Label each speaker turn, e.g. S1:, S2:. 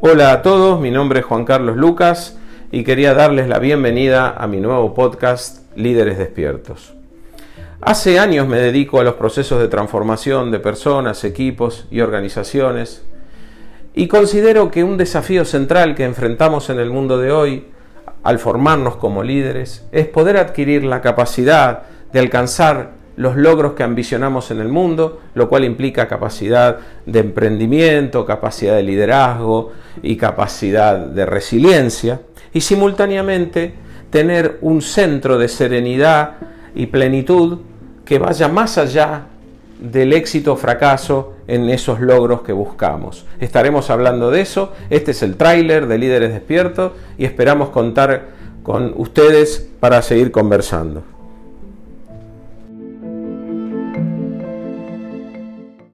S1: Hola a todos, mi nombre es Juan Carlos Lucas y quería darles la bienvenida a mi nuevo podcast Líderes Despiertos. Hace años me dedico a los procesos de transformación de personas, equipos y organizaciones y considero que un desafío central que enfrentamos en el mundo de hoy al formarnos como líderes es poder adquirir la capacidad de alcanzar los logros que ambicionamos en el mundo, lo cual implica capacidad de emprendimiento, capacidad de liderazgo y capacidad de resiliencia, y simultáneamente tener un centro de serenidad y plenitud que vaya más allá del éxito o fracaso en esos logros que buscamos. Estaremos hablando de eso, este es el tráiler de Líderes Despiertos y esperamos contar con ustedes para seguir conversando.